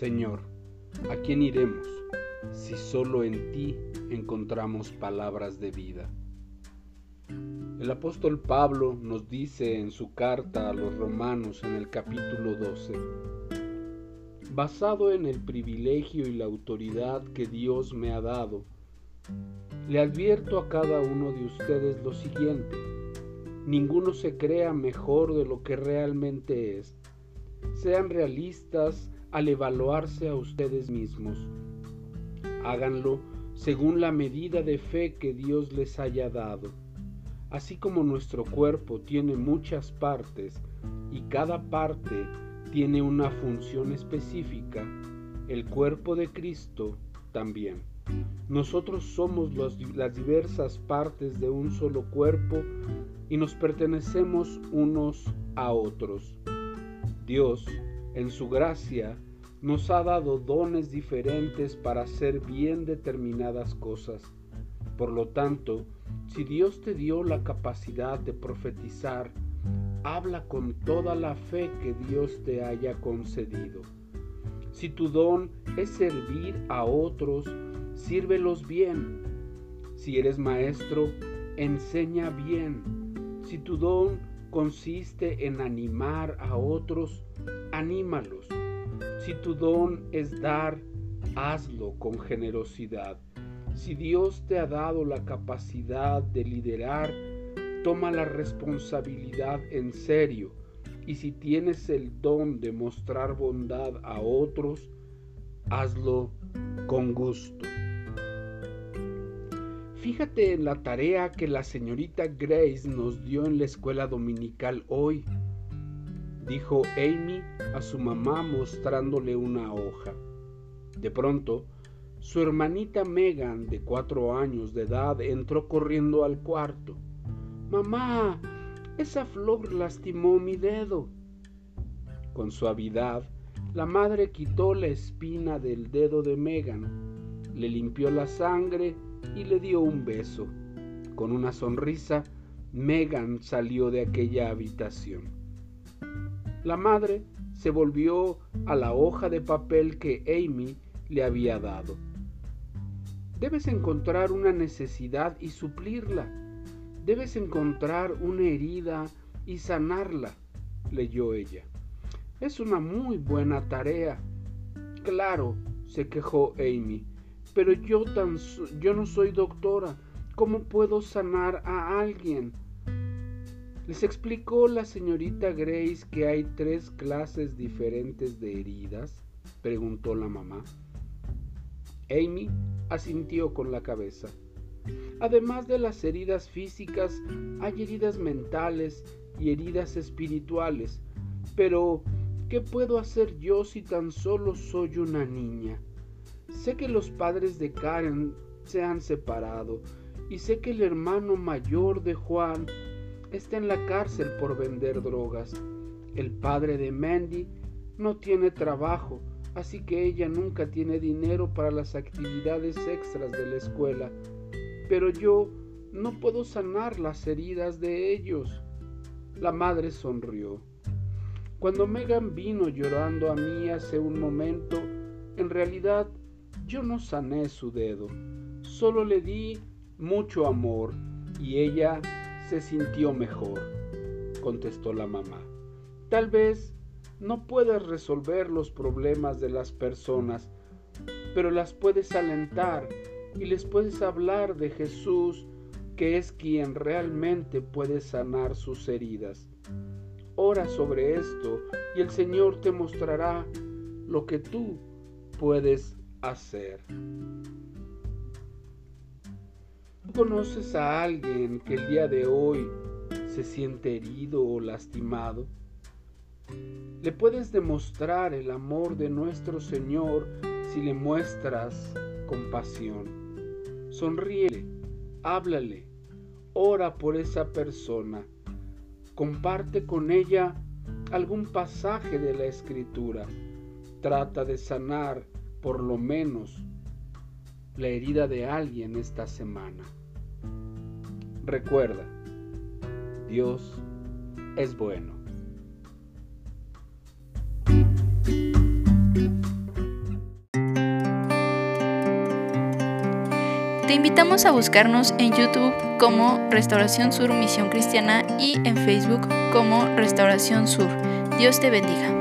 Señor, ¿a quién iremos si solo en ti encontramos palabras de vida? El apóstol Pablo nos dice en su carta a los romanos en el capítulo 12, basado en el privilegio y la autoridad que Dios me ha dado, le advierto a cada uno de ustedes lo siguiente, ninguno se crea mejor de lo que realmente es. Sean realistas al evaluarse a ustedes mismos. Háganlo según la medida de fe que Dios les haya dado. Así como nuestro cuerpo tiene muchas partes y cada parte tiene una función específica, el cuerpo de Cristo también. Nosotros somos las diversas partes de un solo cuerpo y nos pertenecemos unos a otros. Dios en su gracia, nos ha dado dones diferentes para hacer bien determinadas cosas. Por lo tanto, si Dios te dio la capacidad de profetizar, habla con toda la fe que Dios te haya concedido. Si tu don es servir a otros, sírvelos bien. Si eres maestro, enseña bien. Si tu don consiste en animar a otros, anímalos. Si tu don es dar, hazlo con generosidad. Si Dios te ha dado la capacidad de liderar, toma la responsabilidad en serio. Y si tienes el don de mostrar bondad a otros, hazlo con gusto. Fíjate en la tarea que la señorita Grace nos dio en la escuela dominical hoy dijo Amy a su mamá mostrándole una hoja. De pronto, su hermanita Megan, de cuatro años de edad, entró corriendo al cuarto. Mamá, esa flor lastimó mi dedo. Con suavidad, la madre quitó la espina del dedo de Megan, le limpió la sangre y le dio un beso. Con una sonrisa, Megan salió de aquella habitación. La madre se volvió a la hoja de papel que Amy le había dado. Debes encontrar una necesidad y suplirla. Debes encontrar una herida y sanarla, leyó ella. Es una muy buena tarea. Claro, se quejó Amy, pero yo, tan, yo no soy doctora. ¿Cómo puedo sanar a alguien? Les explicó la señorita Grace que hay tres clases diferentes de heridas, preguntó la mamá. Amy asintió con la cabeza. Además de las heridas físicas, hay heridas mentales y heridas espirituales. Pero, ¿qué puedo hacer yo si tan solo soy una niña? Sé que los padres de Karen se han separado y sé que el hermano mayor de Juan está en la cárcel por vender drogas. El padre de Mandy no tiene trabajo, así que ella nunca tiene dinero para las actividades extras de la escuela. Pero yo no puedo sanar las heridas de ellos. La madre sonrió. Cuando Megan vino llorando a mí hace un momento, en realidad yo no sané su dedo, solo le di mucho amor y ella se sintió mejor, contestó la mamá. Tal vez no puedas resolver los problemas de las personas, pero las puedes alentar y les puedes hablar de Jesús, que es quien realmente puede sanar sus heridas. Ora sobre esto y el Señor te mostrará lo que tú puedes hacer conoces a alguien que el día de hoy se siente herido o lastimado? Le puedes demostrar el amor de nuestro Señor si le muestras compasión. Sonríele, háblale, ora por esa persona. Comparte con ella algún pasaje de la Escritura. Trata de sanar por lo menos la herida de alguien esta semana. Recuerda, Dios es bueno. Te invitamos a buscarnos en YouTube como Restauración Sur Misión Cristiana y en Facebook como Restauración Sur. Dios te bendiga.